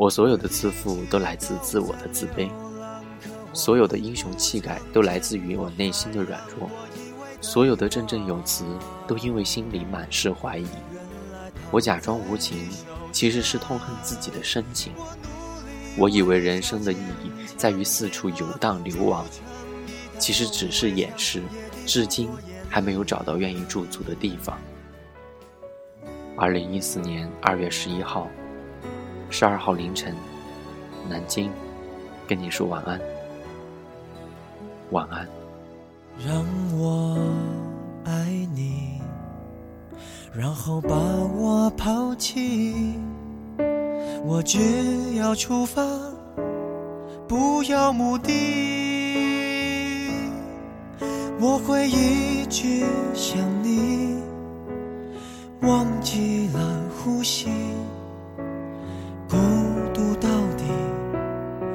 我所有的自负都来自自我的自卑，所有的英雄气概都来自于我内心的软弱，所有的振振有词都因为心里满是怀疑。我假装无情，其实是痛恨自己的深情。我以为人生的意义在于四处游荡流亡，其实只是掩饰，至今还没有找到愿意驻足的地方。二零一四年二月十一号，十二号凌晨，南京，跟你说晚安，晚安。让我爱你，然后把我抛弃。我只要出发，不要目的。我会一直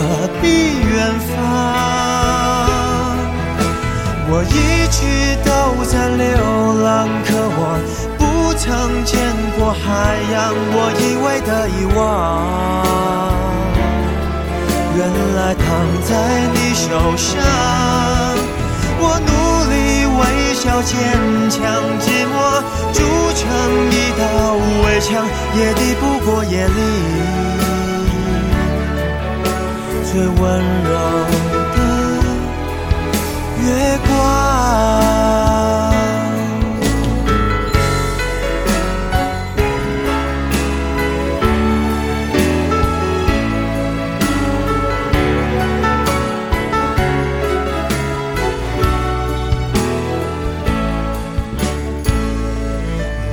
何必远方？我一直都在流浪，可我不。曾见过海洋，我以为的遗忘，原来躺在你手上。我努力微笑坚强，寂寞筑成一道围墙，也抵不过夜里最温柔的月光。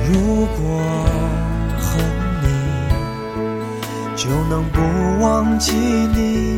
如果恨你就能不忘记你。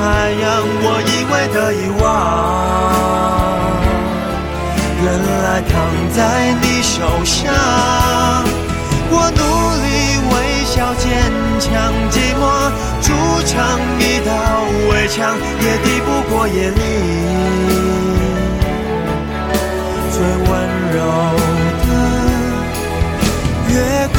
海洋，我以为的遗忘，原来躺在你手上。我努力微笑坚强，寂寞筑成一道围墙，也抵不过夜里最温柔的月光。